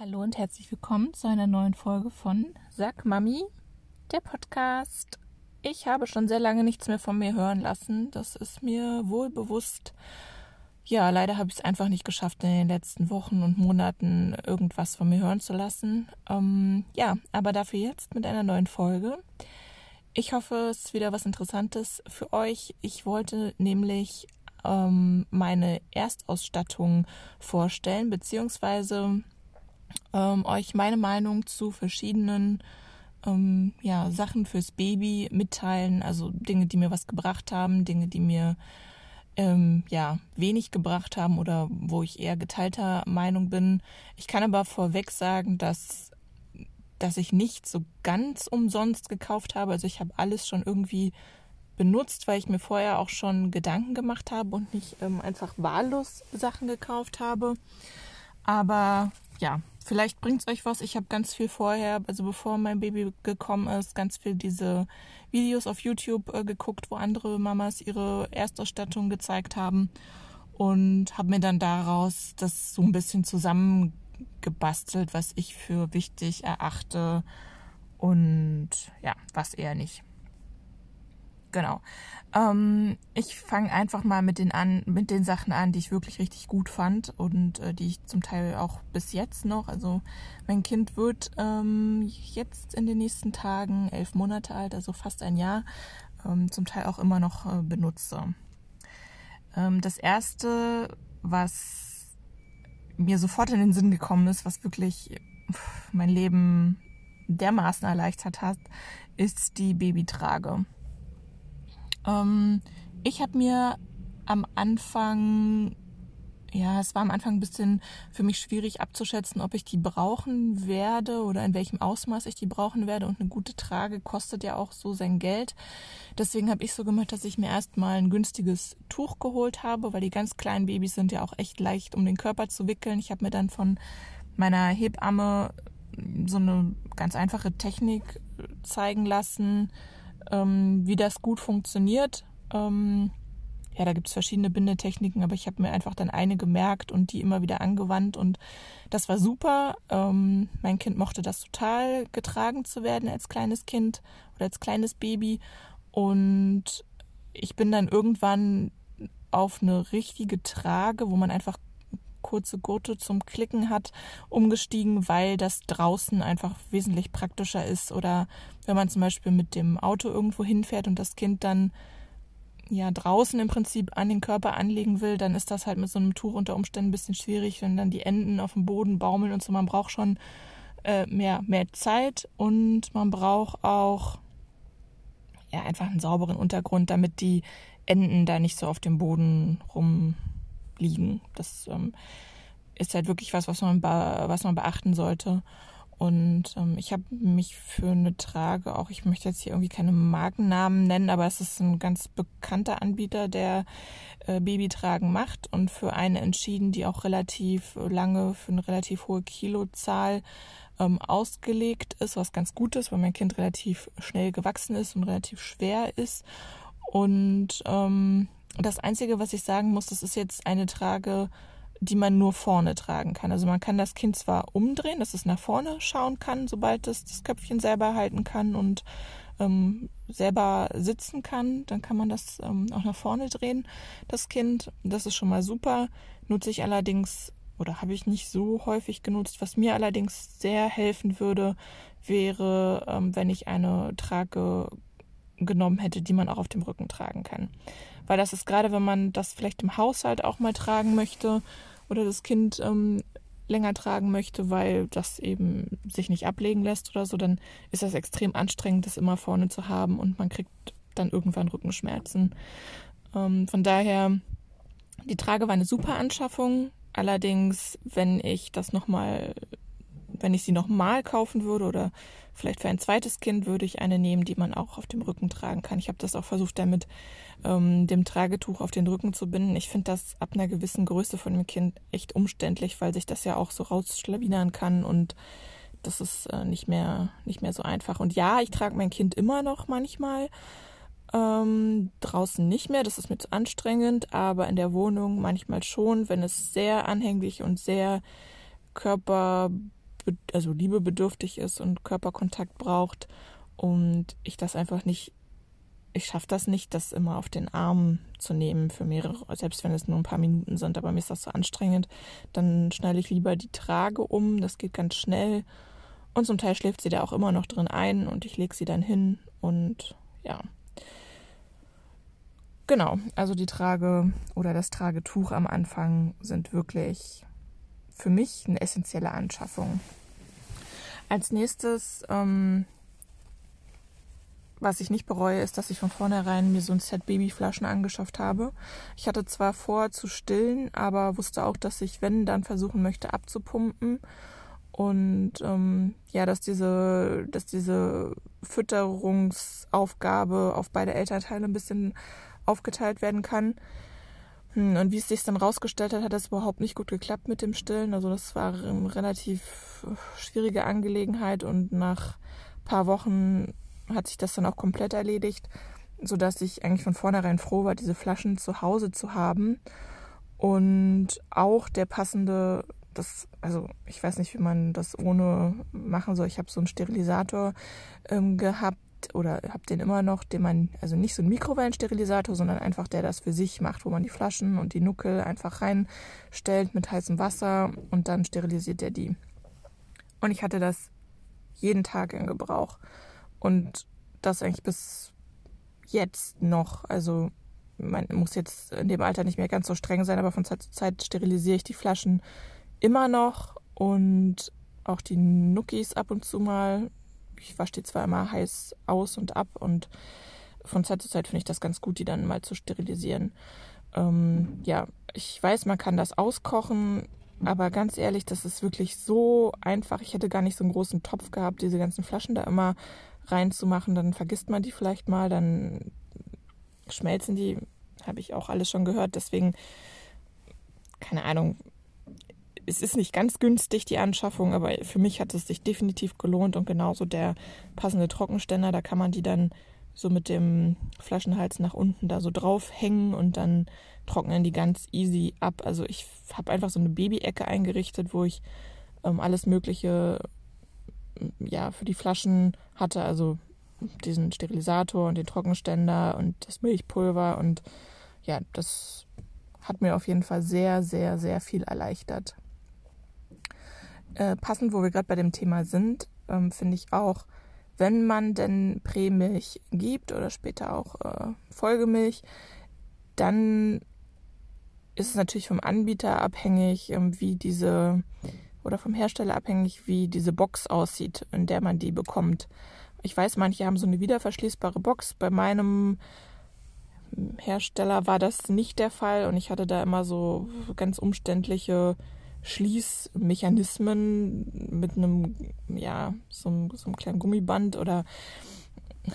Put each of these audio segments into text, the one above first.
Hallo und herzlich willkommen zu einer neuen Folge von Sag Mami, der Podcast. Ich habe schon sehr lange nichts mehr von mir hören lassen. Das ist mir wohl bewusst. Ja, leider habe ich es einfach nicht geschafft, in den letzten Wochen und Monaten irgendwas von mir hören zu lassen. Ähm, ja, aber dafür jetzt mit einer neuen Folge. Ich hoffe, es ist wieder was Interessantes für euch. Ich wollte nämlich ähm, meine Erstausstattung vorstellen, beziehungsweise ähm, euch meine Meinung zu verschiedenen ähm, ja, Sachen fürs Baby mitteilen. Also Dinge, die mir was gebracht haben, Dinge, die mir ähm, ja wenig gebracht haben oder wo ich eher geteilter Meinung bin. Ich kann aber vorweg sagen, dass dass ich nicht so ganz umsonst gekauft habe. Also ich habe alles schon irgendwie benutzt, weil ich mir vorher auch schon Gedanken gemacht habe und nicht ähm, einfach wahllos Sachen gekauft habe. Aber ja, vielleicht bringt es euch was. Ich habe ganz viel vorher, also bevor mein Baby gekommen ist, ganz viel diese Videos auf YouTube äh, geguckt, wo andere Mamas ihre Erstausstattung gezeigt haben und habe mir dann daraus das so ein bisschen zusammengebastelt, was ich für wichtig erachte und ja, was eher nicht. Genau. Ähm, ich fange einfach mal mit den an, mit den Sachen an, die ich wirklich richtig gut fand und äh, die ich zum Teil auch bis jetzt noch. Also mein Kind wird ähm, jetzt in den nächsten Tagen elf Monate alt, also fast ein Jahr, ähm, zum Teil auch immer noch äh, benutze. Ähm, das erste, was mir sofort in den Sinn gekommen ist, was wirklich mein Leben dermaßen erleichtert hat, ist die Babytrage. Ähm, ich habe mir am Anfang, ja, es war am Anfang ein bisschen für mich schwierig abzuschätzen, ob ich die brauchen werde oder in welchem Ausmaß ich die brauchen werde. Und eine gute Trage kostet ja auch so sein Geld. Deswegen habe ich so gemacht, dass ich mir erstmal ein günstiges Tuch geholt habe, weil die ganz kleinen Babys sind ja auch echt leicht, um den Körper zu wickeln. Ich habe mir dann von meiner Hebamme so eine ganz einfache Technik zeigen lassen, ähm, wie das gut funktioniert. Ähm, ja, da gibt es verschiedene Bindetechniken, aber ich habe mir einfach dann eine gemerkt und die immer wieder angewandt und das war super. Ähm, mein Kind mochte das total, getragen zu werden als kleines Kind oder als kleines Baby und ich bin dann irgendwann auf eine richtige Trage, wo man einfach kurze Gurte zum Klicken hat, umgestiegen, weil das draußen einfach wesentlich praktischer ist. Oder wenn man zum Beispiel mit dem Auto irgendwo hinfährt und das Kind dann ja draußen im Prinzip an den Körper anlegen will, dann ist das halt mit so einem Tuch unter Umständen ein bisschen schwierig, wenn dann die Enden auf dem Boden baumeln und so. Man braucht schon äh, mehr, mehr Zeit und man braucht auch ja einfach einen sauberen Untergrund, damit die Enden da nicht so auf dem Boden rum liegen. Das ähm, ist halt wirklich was, was man, was man beachten sollte. Und ähm, ich habe mich für eine Trage auch, ich möchte jetzt hier irgendwie keine Markennamen nennen, aber es ist ein ganz bekannter Anbieter, der äh, Babytragen macht und für eine entschieden, die auch relativ lange für eine relativ hohe Kilozahl ähm, ausgelegt ist, was ganz gut ist, weil mein Kind relativ schnell gewachsen ist und relativ schwer ist. Und ähm, das Einzige, was ich sagen muss, das ist jetzt eine Trage, die man nur vorne tragen kann. Also man kann das Kind zwar umdrehen, dass es nach vorne schauen kann, sobald es das Köpfchen selber halten kann und ähm, selber sitzen kann, dann kann man das ähm, auch nach vorne drehen, das Kind. Das ist schon mal super. Nutze ich allerdings oder habe ich nicht so häufig genutzt. Was mir allerdings sehr helfen würde, wäre, ähm, wenn ich eine Trage genommen hätte, die man auch auf dem Rücken tragen kann. Weil das ist gerade, wenn man das vielleicht im Haushalt auch mal tragen möchte oder das Kind ähm, länger tragen möchte, weil das eben sich nicht ablegen lässt oder so, dann ist das extrem anstrengend, das immer vorne zu haben und man kriegt dann irgendwann Rückenschmerzen. Ähm, von daher, die Trage war eine super Anschaffung. Allerdings, wenn ich das nochmal wenn ich sie nochmal kaufen würde oder vielleicht für ein zweites Kind, würde ich eine nehmen, die man auch auf dem Rücken tragen kann. Ich habe das auch versucht, damit ähm, dem Tragetuch auf den Rücken zu binden. Ich finde das ab einer gewissen Größe von dem Kind echt umständlich, weil sich das ja auch so rausschlawinern kann und das ist äh, nicht mehr nicht mehr so einfach. Und ja, ich trage mein Kind immer noch manchmal. Ähm, draußen nicht mehr, das ist mir zu anstrengend, aber in der Wohnung manchmal schon, wenn es sehr anhänglich und sehr körper also liebebedürftig ist und Körperkontakt braucht und ich das einfach nicht, ich schaffe das nicht, das immer auf den Arm zu nehmen für mehrere, selbst wenn es nur ein paar Minuten sind, aber mir ist das so anstrengend, dann schneide ich lieber die Trage um, das geht ganz schnell und zum Teil schläft sie da auch immer noch drin ein und ich lege sie dann hin und ja. Genau, also die Trage oder das Tragetuch am Anfang sind wirklich für mich eine essentielle Anschaffung. Als nächstes, ähm, was ich nicht bereue, ist, dass ich von vornherein mir so ein Set Babyflaschen angeschafft habe. Ich hatte zwar vor zu stillen, aber wusste auch, dass ich, wenn, dann versuchen möchte abzupumpen. Und ähm, ja, dass diese, dass diese Fütterungsaufgabe auf beide Elternteile ein bisschen aufgeteilt werden kann. Hm, und wie es sich dann rausgestellt hat, hat das überhaupt nicht gut geklappt mit dem Stillen. Also das war eine relativ schwierige Angelegenheit und nach ein paar Wochen hat sich das dann auch komplett erledigt, sodass ich eigentlich von vornherein froh war, diese Flaschen zu Hause zu haben. Und auch der passende, das, also ich weiß nicht, wie man das ohne machen soll. Ich habe so einen Sterilisator ähm, gehabt, oder habe den immer noch, den man, also nicht so ein Mikrowellensterilisator, sondern einfach der das für sich macht, wo man die Flaschen und die Nuckel einfach reinstellt mit heißem Wasser und dann sterilisiert er die. Und ich hatte das jeden Tag in Gebrauch. Und das eigentlich bis jetzt noch. Also man muss jetzt in dem Alter nicht mehr ganz so streng sein, aber von Zeit zu Zeit sterilisiere ich die Flaschen immer noch und auch die Nuckis ab und zu mal ich wasche die zwar immer heiß aus und ab und von Zeit zu Zeit finde ich das ganz gut, die dann mal zu sterilisieren. Ähm, ja, ich weiß, man kann das auskochen, aber ganz ehrlich, das ist wirklich so einfach. Ich hätte gar nicht so einen großen Topf gehabt, diese ganzen Flaschen da immer reinzumachen. Dann vergisst man die vielleicht mal, dann schmelzen die. Habe ich auch alles schon gehört. Deswegen, keine Ahnung, es ist nicht ganz günstig, die Anschaffung, aber für mich hat es sich definitiv gelohnt und genauso der passende Trockenständer, da kann man die dann so mit dem Flaschenhals nach unten da so draufhängen und dann trocknen die ganz easy ab. Also ich habe einfach so eine Baby-Ecke eingerichtet, wo ich ähm, alles Mögliche ja, für die Flaschen hatte, also diesen Sterilisator und den Trockenständer und das Milchpulver und ja, das hat mir auf jeden Fall sehr, sehr, sehr viel erleichtert. Äh, passend, wo wir gerade bei dem Thema sind, ähm, finde ich auch, wenn man denn Prämilch gibt oder später auch äh, Folgemilch, dann ist es natürlich vom Anbieter abhängig, ähm, wie diese oder vom Hersteller abhängig, wie diese Box aussieht, in der man die bekommt. Ich weiß, manche haben so eine wiederverschließbare Box. Bei meinem Hersteller war das nicht der Fall und ich hatte da immer so ganz umständliche Schließmechanismen mit einem, ja, so, so einem kleinen Gummiband oder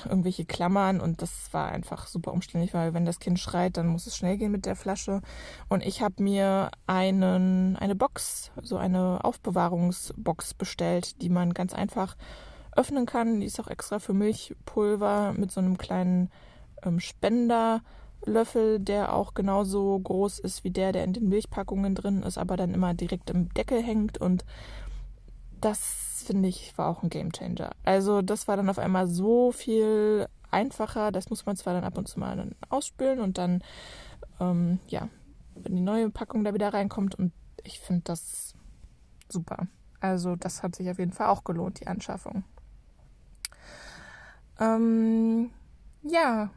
irgendwelche Klammern und das war einfach super umständlich, weil wenn das Kind schreit, dann muss es schnell gehen mit der Flasche. Und ich habe mir einen, eine Box, so eine Aufbewahrungsbox bestellt, die man ganz einfach öffnen kann. Die ist auch extra für Milchpulver mit so einem kleinen ähm, Spender Löffel, der auch genauso groß ist wie der, der in den Milchpackungen drin ist, aber dann immer direkt im Deckel hängt. Und das finde ich war auch ein Gamechanger. Also das war dann auf einmal so viel einfacher. Das muss man zwar dann ab und zu mal ausspülen und dann, ähm, ja, wenn die neue Packung da wieder reinkommt. Und ich finde das super. Also das hat sich auf jeden Fall auch gelohnt, die Anschaffung. Ähm, ja,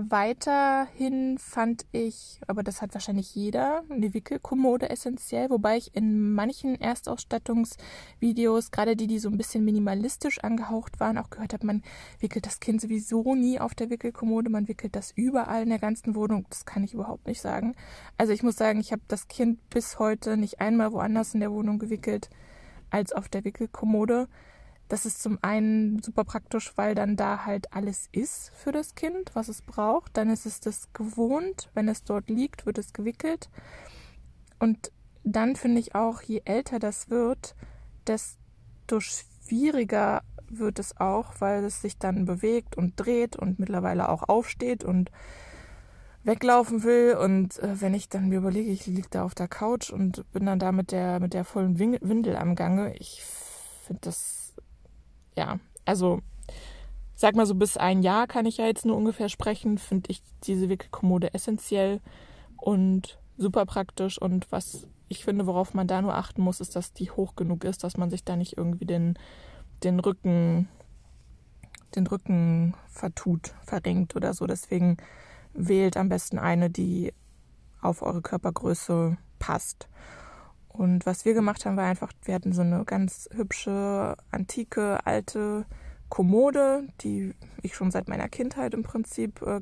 Weiterhin fand ich, aber das hat wahrscheinlich jeder, eine Wickelkommode essentiell, wobei ich in manchen Erstausstattungsvideos, gerade die, die so ein bisschen minimalistisch angehaucht waren, auch gehört habe, man wickelt das Kind sowieso nie auf der Wickelkommode, man wickelt das überall in der ganzen Wohnung. Das kann ich überhaupt nicht sagen. Also ich muss sagen, ich habe das Kind bis heute nicht einmal woanders in der Wohnung gewickelt als auf der Wickelkommode. Das ist zum einen super praktisch, weil dann da halt alles ist für das Kind, was es braucht. Dann ist es das gewohnt. Wenn es dort liegt, wird es gewickelt. Und dann finde ich auch, je älter das wird, desto schwieriger wird es auch, weil es sich dann bewegt und dreht und mittlerweile auch aufsteht und weglaufen will. Und äh, wenn ich dann mir überlege, ich liege da auf der Couch und bin dann da mit der, mit der vollen Windel am Gange, ich finde das, ja, also sag mal so bis ein Jahr kann ich ja jetzt nur ungefähr sprechen, finde ich diese Wickelkommode essentiell und super praktisch und was ich finde, worauf man da nur achten muss, ist, dass die hoch genug ist, dass man sich da nicht irgendwie den, den Rücken den Rücken vertut, verrenkt oder so. Deswegen wählt am besten eine, die auf eure Körpergröße passt. Und was wir gemacht haben, war einfach, wir hatten so eine ganz hübsche, antike, alte Kommode, die ich schon seit meiner Kindheit im Prinzip äh,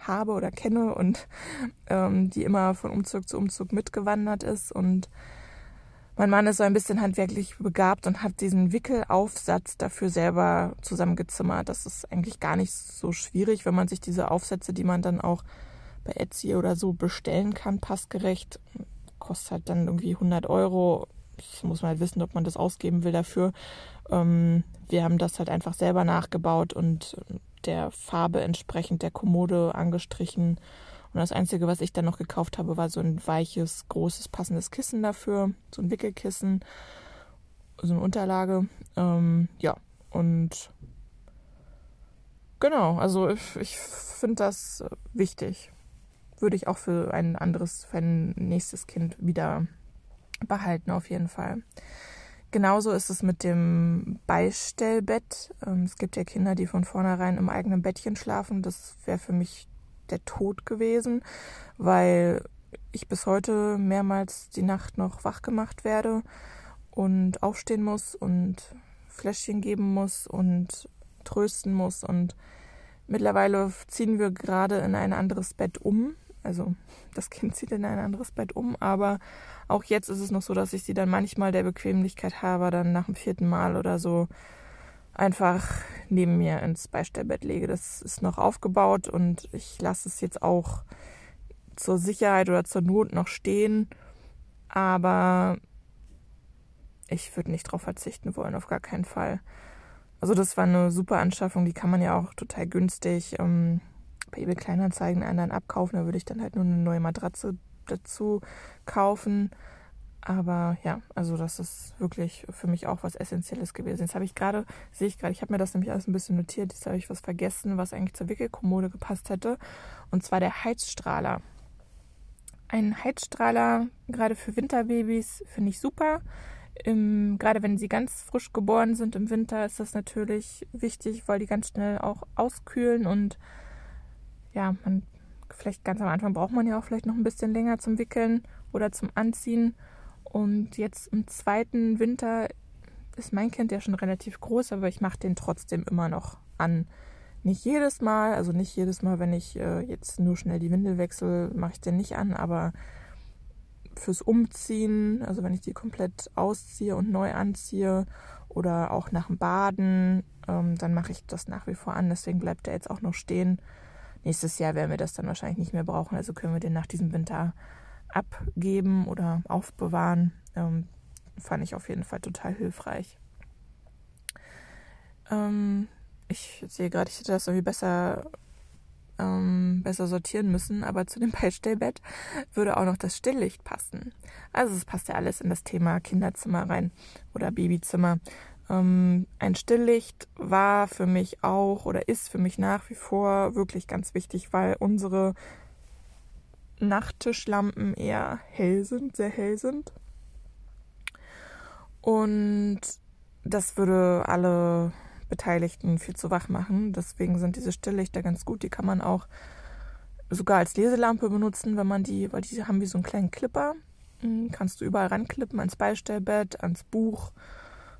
habe oder kenne und ähm, die immer von Umzug zu Umzug mitgewandert ist. Und mein Mann ist so ein bisschen handwerklich begabt und hat diesen Wickelaufsatz dafür selber zusammengezimmert. Das ist eigentlich gar nicht so schwierig, wenn man sich diese Aufsätze, die man dann auch bei Etsy oder so bestellen kann, passgerecht, kostet halt dann irgendwie 100 Euro. Das muss man halt wissen, ob man das ausgeben will dafür. Ähm, wir haben das halt einfach selber nachgebaut und der Farbe entsprechend der Kommode angestrichen. Und das Einzige, was ich dann noch gekauft habe, war so ein weiches, großes, passendes Kissen dafür. So ein Wickelkissen, so eine Unterlage. Ähm, ja, und genau, also ich, ich finde das wichtig. Würde ich auch für ein anderes, für ein nächstes Kind wieder behalten, auf jeden Fall. Genauso ist es mit dem Beistellbett. Ähm, es gibt ja Kinder, die von vornherein im eigenen Bettchen schlafen. Das wäre für mich der Tod gewesen, weil ich bis heute mehrmals die Nacht noch wach gemacht werde und aufstehen muss und Fläschchen geben muss und trösten muss. Und mittlerweile ziehen wir gerade in ein anderes Bett um. Also das Kind zieht in ein anderes Bett um, aber auch jetzt ist es noch so, dass ich sie dann manchmal der Bequemlichkeit habe, dann nach dem vierten Mal oder so einfach neben mir ins Beistellbett lege. Das ist noch aufgebaut und ich lasse es jetzt auch zur Sicherheit oder zur Not noch stehen. Aber ich würde nicht darauf verzichten wollen, auf gar keinen Fall. Also das war eine super Anschaffung, die kann man ja auch total günstig ähm, bei eBay Kleinanzeigen anderen abkaufen. Da würde ich dann halt nur eine neue Matratze dazu kaufen. Aber ja, also das ist wirklich für mich auch was Essentielles gewesen. Jetzt habe ich gerade, sehe ich gerade, ich habe mir das nämlich alles ein bisschen notiert, jetzt habe ich was vergessen, was eigentlich zur Wickelkommode gepasst hätte. Und zwar der Heizstrahler. Ein Heizstrahler, gerade für Winterbabys, finde ich super. Im, gerade wenn sie ganz frisch geboren sind im Winter, ist das natürlich wichtig, weil die ganz schnell auch auskühlen und ja, man vielleicht ganz am Anfang braucht man ja auch vielleicht noch ein bisschen länger zum Wickeln oder zum Anziehen. Und jetzt im zweiten Winter ist mein Kind ja schon relativ groß, aber ich mache den trotzdem immer noch an. Nicht jedes Mal, also nicht jedes Mal, wenn ich äh, jetzt nur schnell die Windel wechsle, mache ich den nicht an, aber fürs Umziehen, also wenn ich die komplett ausziehe und neu anziehe oder auch nach dem Baden, ähm, dann mache ich das nach wie vor an. Deswegen bleibt er jetzt auch noch stehen. Nächstes Jahr werden wir das dann wahrscheinlich nicht mehr brauchen, also können wir den nach diesem Winter abgeben oder aufbewahren. Ähm, fand ich auf jeden Fall total hilfreich. Ähm, ich sehe gerade, ich hätte das irgendwie besser, ähm, besser sortieren müssen, aber zu dem Beistellbett würde auch noch das Stillllicht passen. Also es passt ja alles in das Thema Kinderzimmer rein oder Babyzimmer. Ähm, ein Stillllicht war für mich auch oder ist für mich nach wie vor wirklich ganz wichtig, weil unsere Nachttischlampen eher hell sind, sehr hell sind. Und das würde alle Beteiligten viel zu wach machen. Deswegen sind diese Stilllichter ganz gut. Die kann man auch sogar als Leselampe benutzen, wenn man die, weil die haben wie so einen kleinen Clipper. Hm, kannst du überall ranklippen, ans Beistellbett, ans Buch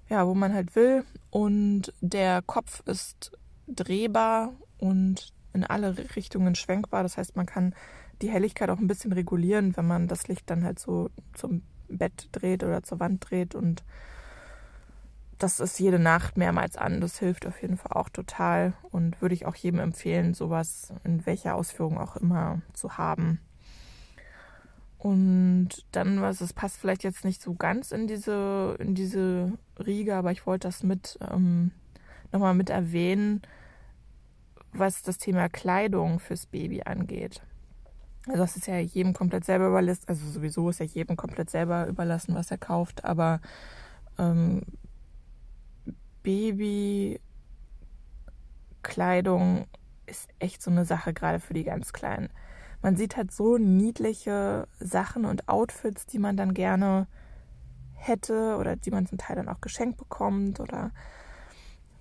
ja, wo man halt will. Und der Kopf ist drehbar und in alle Richtungen schwenkbar. Das heißt, man kann die Helligkeit auch ein bisschen regulieren, wenn man das Licht dann halt so zum Bett dreht oder zur Wand dreht. Und das ist jede Nacht mehrmals an. Das hilft auf jeden Fall auch total und würde ich auch jedem empfehlen, sowas in welcher Ausführung auch immer zu haben. Und dann, was es passt vielleicht jetzt nicht so ganz in diese, in diese Riege, aber ich wollte das mit ähm, nochmal mit erwähnen, was das Thema Kleidung fürs Baby angeht. Also das ist ja jedem komplett selber überlassen, also sowieso ist ja jedem komplett selber überlassen, was er kauft, aber ähm, Babykleidung ist echt so eine Sache, gerade für die ganz Kleinen. Man sieht halt so niedliche Sachen und Outfits, die man dann gerne hätte oder die man zum Teil dann auch geschenkt bekommt oder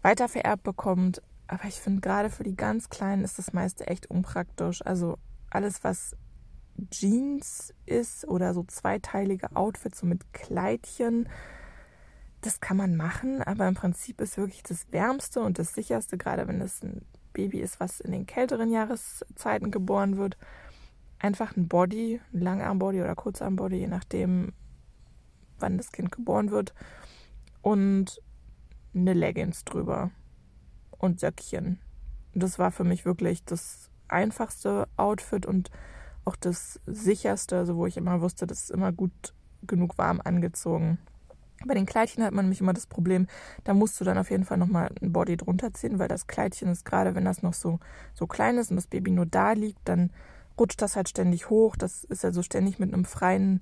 weitervererbt bekommt. Aber ich finde, gerade für die ganz Kleinen ist das meiste echt unpraktisch. Also alles, was Jeans ist oder so zweiteilige Outfits, so mit Kleidchen, das kann man machen. Aber im Prinzip ist wirklich das Wärmste und das Sicherste, gerade wenn es ein Baby ist, was in den kälteren Jahreszeiten geboren wird, einfach ein Body, ein Langarmbody oder Kurzarmbody, je nachdem, wann das Kind geboren wird. Und eine Leggings drüber und Söckchen. Das war für mich wirklich das einfachste Outfit und auch das sicherste, also wo ich immer wusste, das ist immer gut genug warm angezogen. Bei den Kleidchen hat man nämlich immer das Problem, da musst du dann auf jeden Fall nochmal ein Body drunter ziehen, weil das Kleidchen ist gerade, wenn das noch so, so klein ist und das Baby nur da liegt, dann rutscht das halt ständig hoch. Das ist also ständig mit einem freien,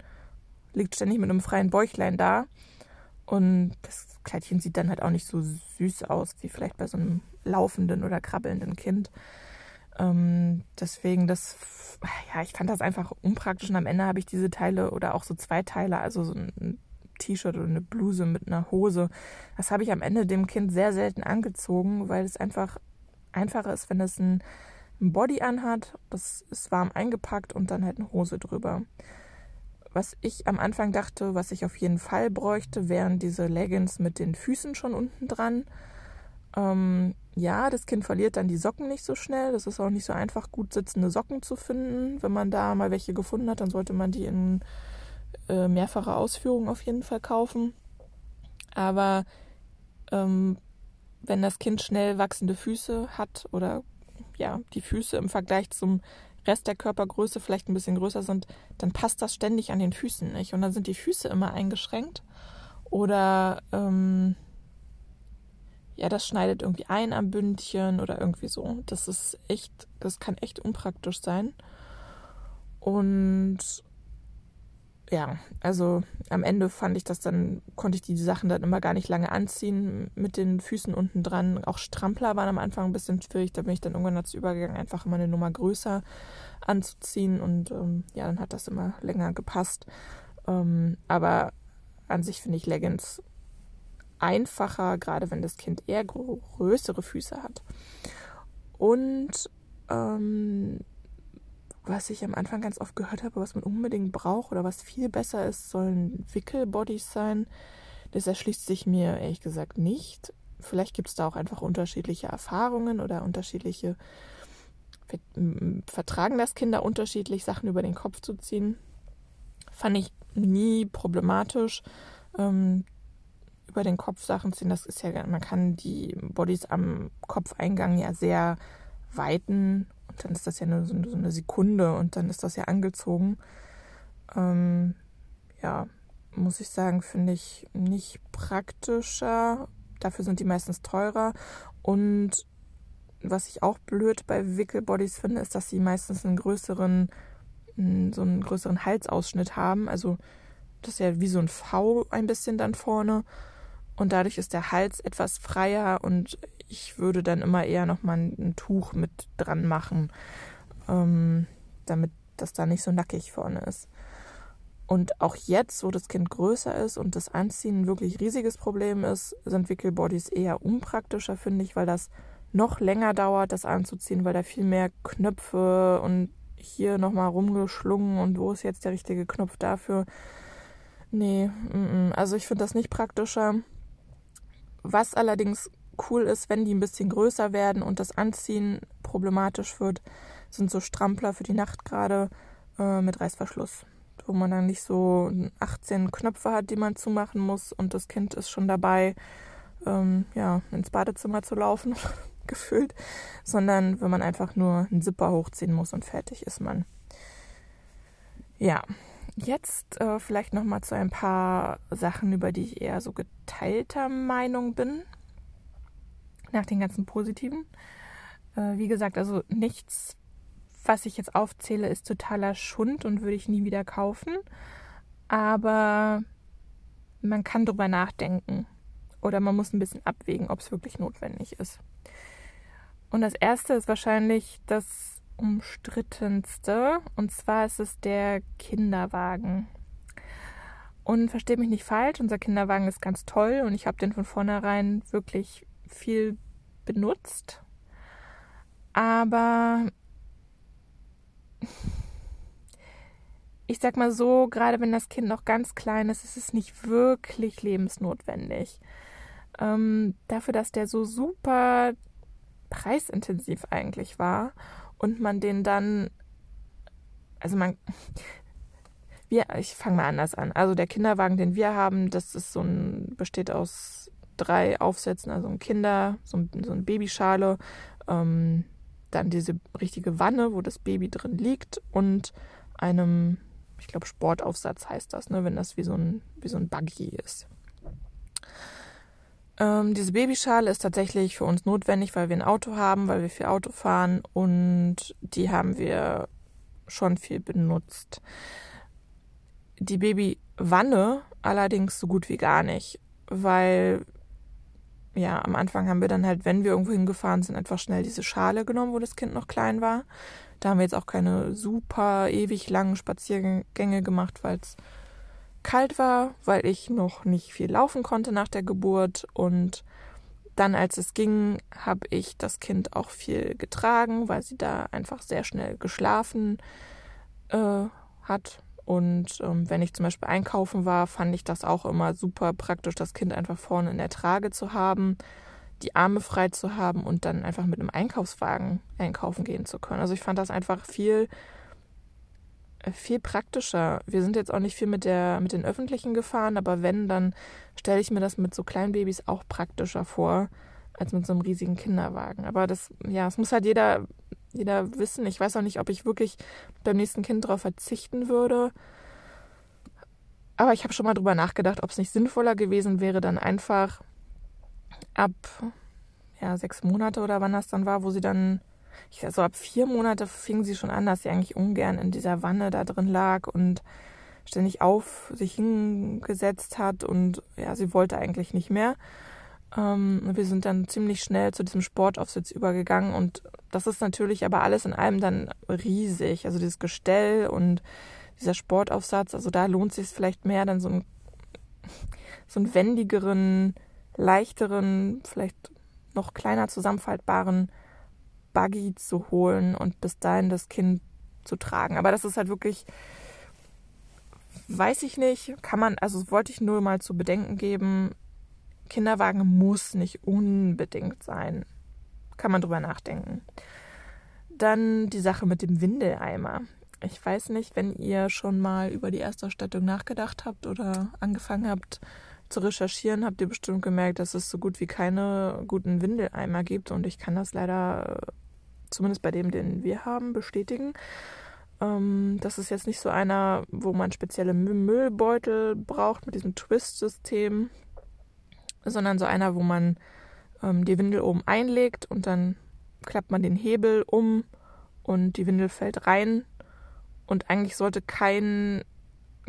liegt ständig mit einem freien Bäuchlein da. Und das Kleidchen sieht dann halt auch nicht so süß aus, wie vielleicht bei so einem laufenden oder krabbelnden Kind. Ähm, deswegen, das, ja, ich fand das einfach unpraktisch. Und am Ende habe ich diese Teile oder auch so zwei Teile, also so ein T-Shirt oder eine Bluse mit einer Hose. Das habe ich am Ende dem Kind sehr selten angezogen, weil es einfach einfacher ist, wenn es ein, ein Body anhat. Das ist warm eingepackt und dann halt eine Hose drüber. Was ich am Anfang dachte, was ich auf jeden Fall bräuchte, wären diese Leggings mit den Füßen schon unten dran. Ähm, ja, das Kind verliert dann die Socken nicht so schnell. Das ist auch nicht so einfach, gut sitzende Socken zu finden. Wenn man da mal welche gefunden hat, dann sollte man die in äh, mehrfacher Ausführung auf jeden Fall kaufen. Aber ähm, wenn das Kind schnell wachsende Füße hat oder ja, die Füße im Vergleich zum Rest der Körpergröße vielleicht ein bisschen größer sind, dann passt das ständig an den Füßen nicht. Und dann sind die Füße immer eingeschränkt. Oder ähm, ja, das schneidet irgendwie ein am Bündchen oder irgendwie so. Das ist echt, das kann echt unpraktisch sein. Und ja, also am Ende fand ich das dann, konnte ich die Sachen dann immer gar nicht lange anziehen mit den Füßen unten dran. Auch Strampler waren am Anfang ein bisschen schwierig, da bin ich dann irgendwann dazu übergegangen, einfach immer eine Nummer größer anzuziehen und ähm, ja, dann hat das immer länger gepasst. Ähm, aber an sich finde ich Leggings einfacher, gerade wenn das Kind eher größere Füße hat. Und ähm, was ich am Anfang ganz oft gehört habe, was man unbedingt braucht oder was viel besser ist, sollen Wickelbodies sein. Das erschließt sich mir ehrlich gesagt nicht. Vielleicht gibt es da auch einfach unterschiedliche Erfahrungen oder unterschiedliche vertragen das Kinder unterschiedlich, Sachen über den Kopf zu ziehen. Fand ich nie problematisch. Ähm, über den Kopf Sachen ziehen, das ist ja, man kann die Bodies am Kopfeingang ja sehr weiten dann ist das ja nur so, eine Sekunde und dann ist das ja angezogen. Ähm, ja, muss ich sagen, finde ich nicht praktischer. Dafür sind die meistens teurer. Und was ich auch blöd bei Wickelbodies finde, ist, dass sie meistens einen größeren, so einen größeren Halsausschnitt haben. Also das ist ja wie so ein V ein bisschen dann vorne. Und dadurch ist der Hals etwas freier und ich würde dann immer eher nochmal ein Tuch mit dran machen, ähm, damit das da nicht so nackig vorne ist. Und auch jetzt, wo das Kind größer ist und das Anziehen ein wirklich riesiges Problem ist, sind Wickelbodies eher unpraktischer, finde ich, weil das noch länger dauert, das anzuziehen, weil da viel mehr Knöpfe und hier nochmal rumgeschlungen und wo ist jetzt der richtige Knopf dafür? Nee, m -m. also ich finde das nicht praktischer. Was allerdings cool ist, wenn die ein bisschen größer werden und das Anziehen problematisch wird, sind so Strampler für die Nacht gerade äh, mit Reißverschluss, wo man dann nicht so 18 Knöpfe hat, die man zumachen muss und das Kind ist schon dabei, ähm, ja, ins Badezimmer zu laufen, gefühlt, sondern wenn man einfach nur einen Zipper hochziehen muss und fertig ist man. Ja, Jetzt äh, vielleicht noch mal zu ein paar Sachen, über die ich eher so geteilter Meinung bin. Nach den ganzen positiven. Äh, wie gesagt, also nichts, was ich jetzt aufzähle, ist totaler Schund und würde ich nie wieder kaufen. Aber man kann drüber nachdenken. oder man muss ein bisschen abwägen, ob es wirklich notwendig ist. Und das erste ist wahrscheinlich das umstrittenste. Und zwar ist es der Kinderwagen. Und versteht mich nicht falsch, unser Kinderwagen ist ganz toll und ich habe den von vornherein wirklich viel benutzt. Aber ich sag mal so, gerade wenn das Kind noch ganz klein ist, ist es nicht wirklich lebensnotwendig. Ähm, dafür, dass der so super preisintensiv eigentlich war und man den dann, also man, wir, ich fange mal anders an. Also der Kinderwagen, den wir haben, das ist so ein, besteht aus drei Aufsätzen, also ein Kinder, so ein, so ein Babyschale, ähm, dann diese richtige Wanne, wo das Baby drin liegt und einem, ich glaube, Sportaufsatz heißt das, ne, wenn das wie so ein, wie so ein Buggy ist. Ähm, diese Babyschale ist tatsächlich für uns notwendig, weil wir ein Auto haben, weil wir viel Auto fahren und die haben wir schon viel benutzt. Die Babywanne allerdings so gut wie gar nicht, weil ja, am Anfang haben wir dann halt, wenn wir irgendwo hingefahren sind, einfach schnell diese Schale genommen, wo das Kind noch klein war. Da haben wir jetzt auch keine super ewig langen Spaziergänge gemacht, weil es kalt war, weil ich noch nicht viel laufen konnte nach der Geburt und dann, als es ging, habe ich das Kind auch viel getragen, weil sie da einfach sehr schnell geschlafen äh, hat. Und ähm, wenn ich zum Beispiel einkaufen war, fand ich das auch immer super praktisch, das Kind einfach vorne in der Trage zu haben, die Arme frei zu haben und dann einfach mit einem Einkaufswagen einkaufen gehen zu können. Also ich fand das einfach viel viel praktischer. Wir sind jetzt auch nicht viel mit, der, mit den Öffentlichen gefahren, aber wenn, dann stelle ich mir das mit so kleinen Babys auch praktischer vor, als mit so einem riesigen Kinderwagen. Aber das, ja, es muss halt jeder, jeder wissen. Ich weiß auch nicht, ob ich wirklich beim nächsten Kind darauf verzichten würde. Aber ich habe schon mal drüber nachgedacht, ob es nicht sinnvoller gewesen wäre, dann einfach ab ja, sechs Monate oder wann das dann war, wo sie dann ich so ab vier Monate fing sie schon an, dass sie eigentlich ungern in dieser Wanne da drin lag und ständig auf sich hingesetzt hat und ja, sie wollte eigentlich nicht mehr. Ähm, wir sind dann ziemlich schnell zu diesem Sportaufsitz übergegangen und das ist natürlich aber alles in allem dann riesig. Also dieses Gestell und dieser Sportaufsatz, also da lohnt sich es vielleicht mehr, dann so einen, so einen wendigeren, leichteren, vielleicht noch kleiner zusammenfaltbaren Buggy zu holen und bis dahin das Kind zu tragen. Aber das ist halt wirklich, weiß ich nicht, kann man, also wollte ich nur mal zu bedenken geben, Kinderwagen muss nicht unbedingt sein. Kann man drüber nachdenken. Dann die Sache mit dem Windeleimer. Ich weiß nicht, wenn ihr schon mal über die Erstausstattung nachgedacht habt oder angefangen habt zu recherchieren, habt ihr bestimmt gemerkt, dass es so gut wie keine guten Windeleimer gibt und ich kann das leider zumindest bei dem, den wir haben, bestätigen. Ähm, das ist jetzt nicht so einer, wo man spezielle Müllbeutel braucht mit diesem Twist-System, sondern so einer, wo man ähm, die Windel oben einlegt und dann klappt man den Hebel um und die Windel fällt rein. Und eigentlich sollte kein,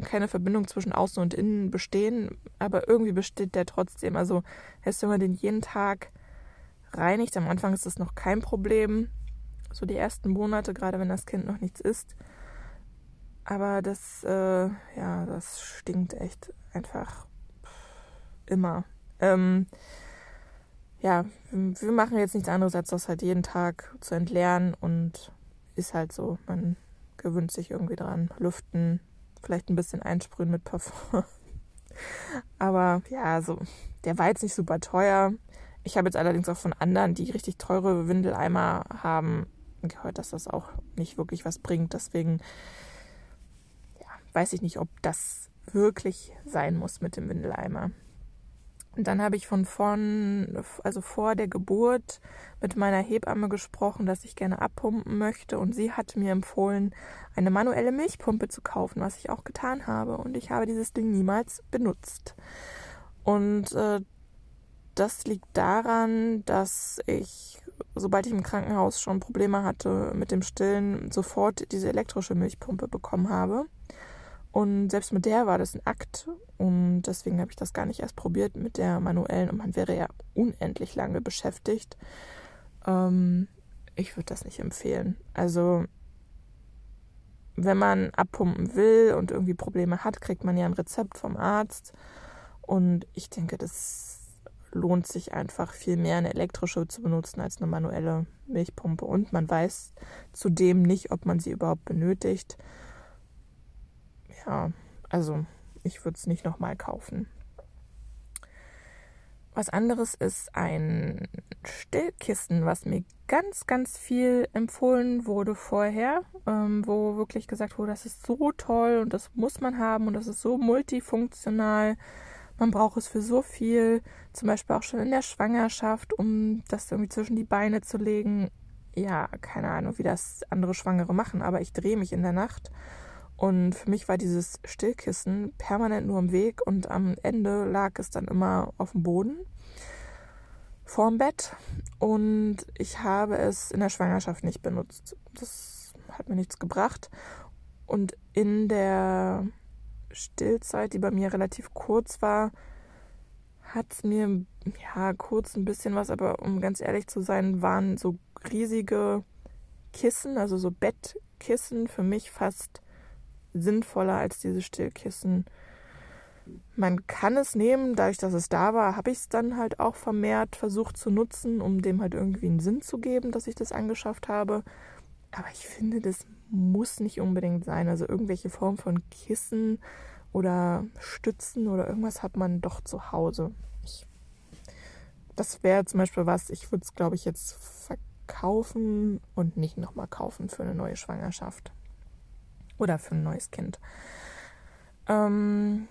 keine Verbindung zwischen außen und innen bestehen, aber irgendwie besteht der trotzdem. Also erst wenn man den jeden Tag reinigt, am Anfang ist das noch kein Problem so die ersten Monate, gerade wenn das Kind noch nichts isst. Aber das, äh, ja, das stinkt echt einfach immer. Ähm, ja, wir machen jetzt nichts anderes, als das halt jeden Tag zu entleeren und ist halt so. Man gewöhnt sich irgendwie dran. Lüften, vielleicht ein bisschen einsprühen mit Parfum. Aber ja, so, der war jetzt nicht super teuer. Ich habe jetzt allerdings auch von anderen, die richtig teure Windeleimer haben, gehört, dass das auch nicht wirklich was bringt. Deswegen ja, weiß ich nicht, ob das wirklich sein muss mit dem Windeleimer. Und dann habe ich von vorn, also vor der Geburt, mit meiner Hebamme gesprochen, dass ich gerne abpumpen möchte. Und sie hat mir empfohlen, eine manuelle Milchpumpe zu kaufen, was ich auch getan habe. Und ich habe dieses Ding niemals benutzt. Und äh, das liegt daran, dass ich sobald ich im Krankenhaus schon Probleme hatte mit dem Stillen, sofort diese elektrische Milchpumpe bekommen habe. Und selbst mit der war das ein Akt. Und deswegen habe ich das gar nicht erst probiert mit der manuellen. Und man wäre ja unendlich lange beschäftigt. Ähm, ich würde das nicht empfehlen. Also, wenn man abpumpen will und irgendwie Probleme hat, kriegt man ja ein Rezept vom Arzt. Und ich denke, das lohnt sich einfach viel mehr, eine elektrische zu benutzen als eine manuelle Milchpumpe. Und man weiß zudem nicht, ob man sie überhaupt benötigt ja, also ich würde es nicht nochmal kaufen. Was anderes ist ein Stillkissen, was mir ganz, ganz viel empfohlen wurde vorher, ähm, wo wirklich gesagt wurde, das ist so toll und das muss man haben und das ist so multifunktional. Man braucht es für so viel, zum Beispiel auch schon in der Schwangerschaft, um das irgendwie zwischen die Beine zu legen. Ja, keine Ahnung, wie das andere Schwangere machen, aber ich drehe mich in der Nacht und für mich war dieses Stillkissen permanent nur im Weg und am Ende lag es dann immer auf dem Boden vorm Bett und ich habe es in der Schwangerschaft nicht benutzt. Das hat mir nichts gebracht. Und in der Stillzeit, die bei mir relativ kurz war, hat es mir ja kurz ein bisschen was, aber um ganz ehrlich zu sein, waren so riesige Kissen, also so Bettkissen für mich fast sinnvoller als diese Stillkissen. Man kann es nehmen, dadurch, dass es da war, habe ich es dann halt auch vermehrt versucht zu nutzen, um dem halt irgendwie einen Sinn zu geben, dass ich das angeschafft habe. Aber ich finde, das muss nicht unbedingt sein. Also irgendwelche Form von Kissen oder Stützen oder irgendwas hat man doch zu Hause. Ich, das wäre zum Beispiel was, ich würde es, glaube ich, jetzt verkaufen und nicht nochmal kaufen für eine neue Schwangerschaft. Oder für ein neues Kind. Ähm,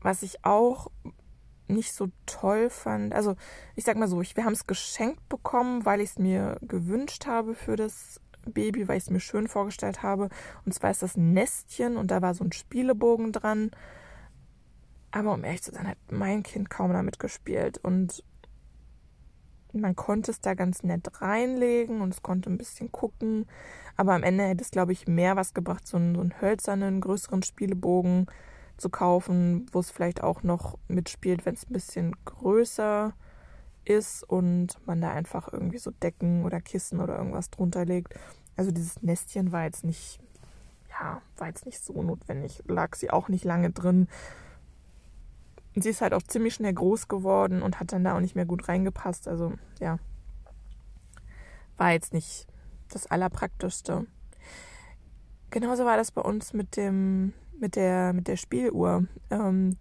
was ich auch nicht so toll fand, also ich sag mal so, ich, wir haben es geschenkt bekommen, weil ich es mir gewünscht habe für das Baby, weil ich es mir schön vorgestellt habe. Und zwar ist das ein Nestchen und da war so ein Spielebogen dran. Aber um ehrlich zu sein, hat mein Kind kaum damit gespielt. Und man konnte es da ganz nett reinlegen und es konnte ein bisschen gucken. Aber am Ende hätte es, glaube ich, mehr was gebracht, so einen, so einen hölzernen, größeren Spielebogen zu kaufen, wo es vielleicht auch noch mitspielt, wenn es ein bisschen größer ist und man da einfach irgendwie so Decken oder Kissen oder irgendwas drunter legt. Also dieses Nestchen war jetzt nicht, ja, war jetzt nicht so notwendig. Lag sie auch nicht lange drin. Sie ist halt auch ziemlich schnell groß geworden und hat dann da auch nicht mehr gut reingepasst. Also ja, war jetzt nicht das Allerpraktischste. Genauso war das bei uns mit dem, mit der, mit der Spieluhr. Ähm,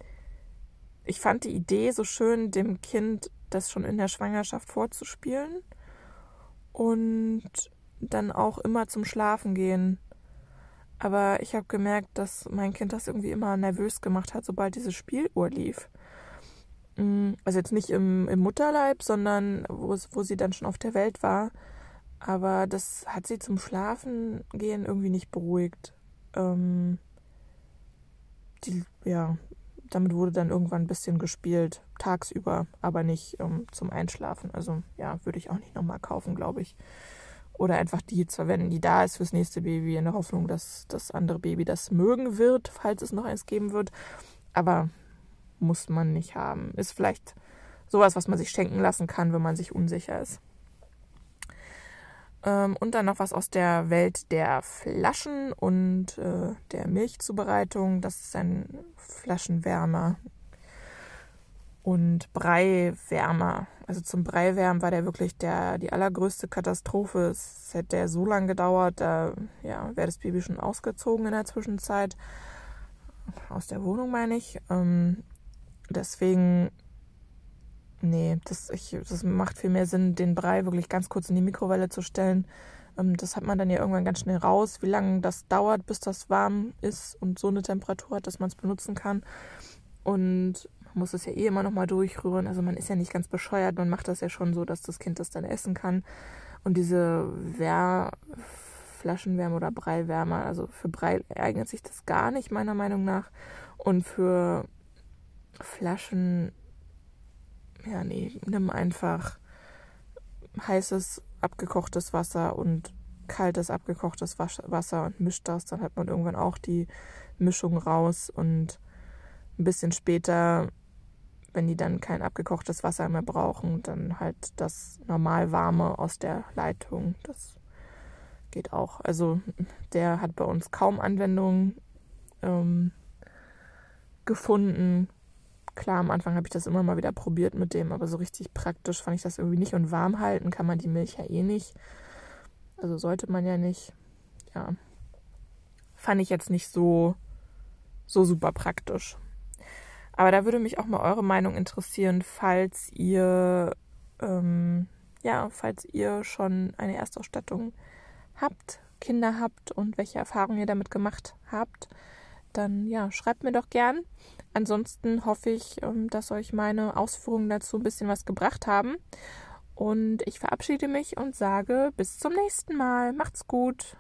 ich fand die Idee so schön, dem Kind das schon in der Schwangerschaft vorzuspielen und dann auch immer zum Schlafen gehen. Aber ich habe gemerkt, dass mein Kind das irgendwie immer nervös gemacht hat, sobald diese Spieluhr lief. Mm, also jetzt nicht im, im Mutterleib, sondern wo, wo sie dann schon auf der Welt war. Aber das hat sie zum Schlafen gehen irgendwie nicht beruhigt. Ähm, die, ja, damit wurde dann irgendwann ein bisschen gespielt, tagsüber, aber nicht ähm, zum Einschlafen. Also ja, würde ich auch nicht nochmal kaufen, glaube ich. Oder einfach die zu verwenden, die da ist fürs nächste Baby, in der Hoffnung, dass das andere Baby das mögen wird, falls es noch eins geben wird. Aber muss man nicht haben. Ist vielleicht sowas, was man sich schenken lassen kann, wenn man sich unsicher ist. Ähm, und dann noch was aus der Welt der Flaschen und äh, der Milchzubereitung. Das ist ein Flaschenwärmer und Breiwärmer. Also zum Breiwärmen war der wirklich der, die allergrößte Katastrophe. Es hätte so lange gedauert, da ja, wäre das Baby schon ausgezogen in der Zwischenzeit. Aus der Wohnung meine ich. Ähm, deswegen, nee, das, ich, das macht viel mehr Sinn, den Brei wirklich ganz kurz in die Mikrowelle zu stellen. Ähm, das hat man dann ja irgendwann ganz schnell raus, wie lange das dauert, bis das warm ist und so eine Temperatur hat, dass man es benutzen kann. Und man muss es ja eh immer noch mal durchrühren. Also man ist ja nicht ganz bescheuert, man macht das ja schon so, dass das Kind das dann essen kann. Und diese Wär Flaschenwärme oder Breiwärme, also für Brei eignet sich das gar nicht, meiner Meinung nach. Und für Flaschen, ja, nee, nimm einfach heißes, abgekochtes Wasser und kaltes, abgekochtes Wasser und mischt das. Dann hat man irgendwann auch die Mischung raus und ein bisschen später, wenn die dann kein abgekochtes Wasser mehr brauchen, dann halt das normal warme aus der Leitung. Das geht auch. Also der hat bei uns kaum Anwendung ähm, gefunden. Klar, am Anfang habe ich das immer mal wieder probiert mit dem, aber so richtig praktisch fand ich das irgendwie nicht. Und warm halten kann man die Milch ja eh nicht. Also sollte man ja nicht. Ja. Fand ich jetzt nicht so, so super praktisch. Aber da würde mich auch mal eure Meinung interessieren, falls ihr, ähm, ja, falls ihr schon eine Erstausstattung habt, Kinder habt und welche Erfahrungen ihr damit gemacht habt, dann ja, schreibt mir doch gern. Ansonsten hoffe ich, ähm, dass euch meine Ausführungen dazu ein bisschen was gebracht haben. Und ich verabschiede mich und sage bis zum nächsten Mal. Macht's gut.